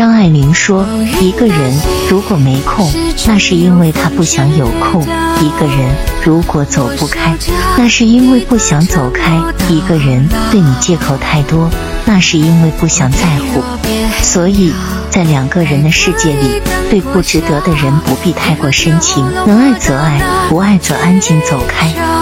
张爱玲说一个人如果没空那是因为他不想有空。一个人如果走不开那是因为不想走开。一个人对你借口太多那是因为不想在乎。所以在两个人的世界里对不值得的人不必太过深情。能爱则爱不爱则安静走开。